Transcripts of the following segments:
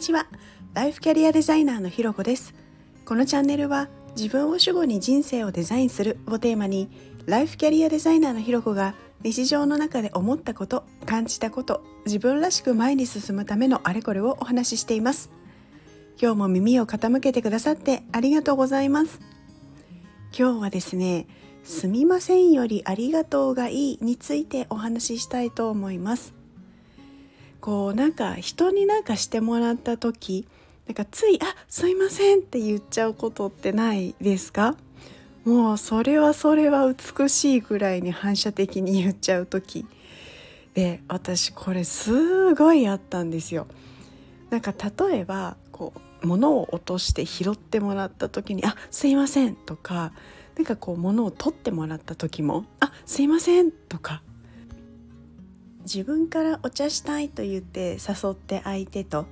ちは。ライフキャリアデザイナーのひろこです。このチャンネルは自分を主語に人生をデザインするをテーマにライフキャリアデザイナーのひろこが日常の中で思ったこと感じたこと自分らしく前に進むためのあれこれをお話ししています。今日も耳を傾けてくださってありがとうございます。今日はですねすみませんよりありがとうがいいについてお話ししたいと思います。こうなんか人になんかしてもらった時なんかつい「あすいません」って言っちゃうことってないですか？もうそれはそれは美しいぐらいに反射的に言っちゃう時で私これすごいあったんですよ。なんか例えばこう物を落として拾ってもらった時に「あすいません」とかなんかこう物を取ってもらった時も「あすいません」とか自分からお茶したいと言って誘って相手と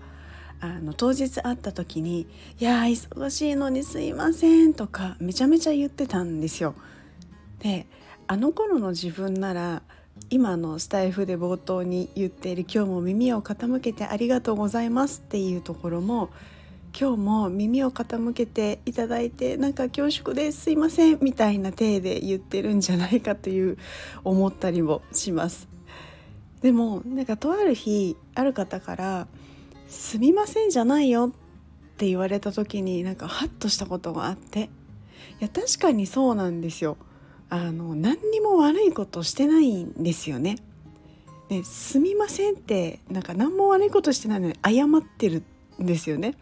あの当日会った時に「いや忙しいのにすいません」とかめちゃめちゃ言ってたんですよ。であの頃の自分なら今のスタイフで冒頭に言っている「今日も耳を傾けてありがとうございます」っていうところも今日も耳を傾けていただいてなんか恐縮ですすいませんみたいな体で言ってるんじゃないかという思ったりもします。でもなんかとある日ある方から「すみませんじゃないよ」って言われた時になんかハッとしたことがあっていや確かにそうなんですよ。あの何にも悪いことしてないんですよね。ね、すみませんってなんか何も悪いことしてないのに謝ってるんですよね。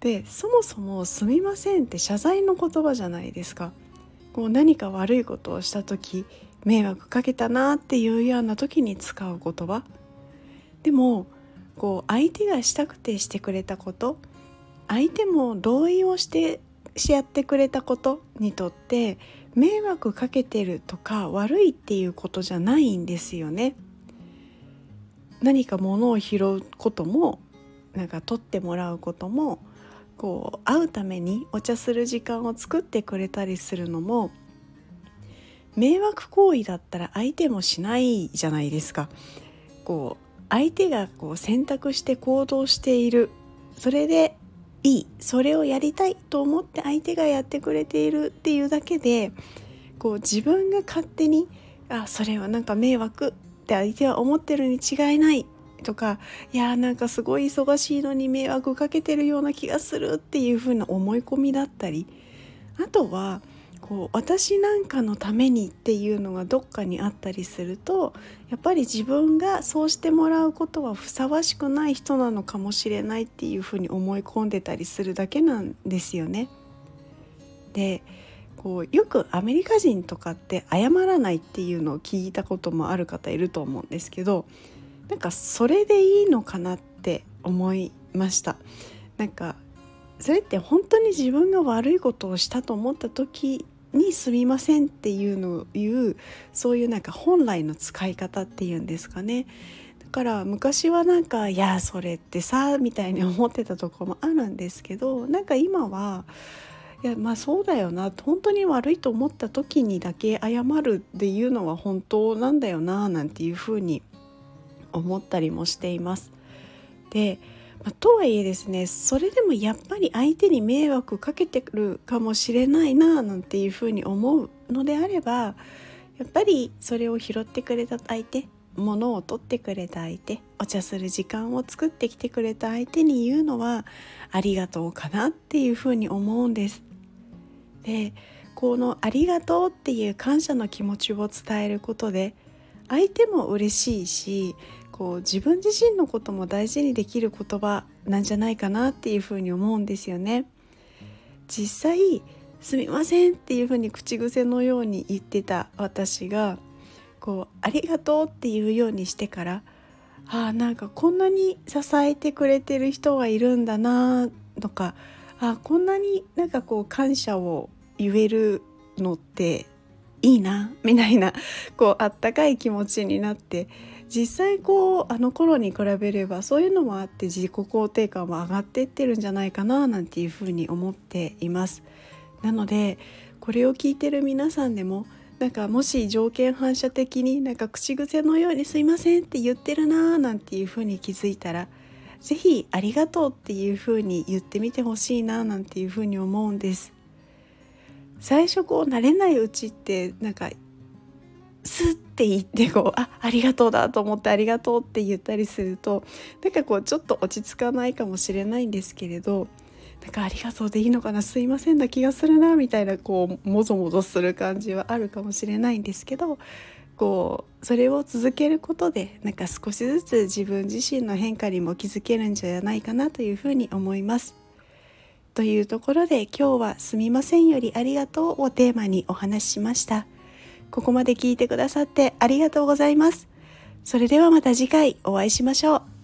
でそもそも「すみません」って謝罪の言葉じゃないですか。こう何か悪いことをした時迷惑かけたなっていうような時に使う言葉でもこう相手がしたくてしてくれたこと相手も同意をしてしやってくれたことにとって迷惑かけてるとか悪いっていうことじゃないんですよね。何か物を拾うこともなんか取ってもらうこともこう会うためにお茶する時間を作ってくれたりするのも迷惑行為だったら相手もしないじゃないですか。こう相手がこう選択して行動しているそれでいいそれをやりたいと思って相手がやってくれているっていうだけでこう自分が勝手にあそれはなんか迷惑って相手は思ってるに違いないとかいやーなんかすごい忙しいのに迷惑かけてるような気がするっていう風な思い込みだったりあとはこう私なんかのためにっていうのがどっかにあったりするとやっぱり自分がそうしてもらうことはふさわしくない人なのかもしれないっていうふうに思い込んでたりするだけなんですよね。でこうよくアメリカ人とかって謝らないっていうのを聞いたこともある方いると思うんですけどなんかそれでいいのかなって思いました。なんかそれって本当に自分が悪いことをしたと思った時に「すみません」っていうのを言うそういうなんか本来の使い方っていうんですかねだから昔はなんか「いやそれってさ」みたいに思ってたとこもあるんですけどなんか今はいやまあそうだよな本当に悪いと思った時にだけ謝るっていうのは本当なんだよななんていうふうに思ったりもしています。でまあ、とはいえですねそれでもやっぱり相手に迷惑かけてくるかもしれないななんていうふうに思うのであればやっぱりそれを拾ってくれた相手物を取ってくれた相手お茶する時間を作ってきてくれた相手に言うのはありがとうかなっていうふうに思うんです。でこの「ありがとう」っていう感謝の気持ちを伝えることで相手も嬉しいしこう自分自身のことも大事にできる言葉なんじゃないかなっていうふうに思うんですよね。実際すみませんっていうふうに口癖のように言ってた私がこうありがとうっていうようにしてからあなんかこんなに支えてくれてる人がいるんだなとかあこんなになんかこう感謝を言えるのっていいなみたいなこうあったかい気持ちになって実際こうあの頃に比べればそういうのもあって自己肯定感も上がっていってるんじゃないかななんていうふうに思っています。なのでこれを聞いてる皆さんでもなんかもし条件反射的になんか口癖のように「すいません」って言ってるなーなんていうふうに気づいたら是非ありがとうっていう風に言ってみてほしいななんていう風に思うんです最初こう慣れないうちってなんかスッて言ってこうあありがとうだと思ってありがとうって言ったりするとなんかこうちょっと落ち着かないかもしれないんですけれどなんかありがとうでいいのかなすいませんな気がするなみたいなこうもぞもぞする感じはあるかもしれないんですけどこうそれを続けることでなんか少しずつ自分自身の変化にも気づけるんじゃないかなというふうに思います。というところで今日は「すみませんよりありがとう」をテーマにお話ししました。ここまで聞いてくださってありがとうございます。それではまた次回お会いしましょう。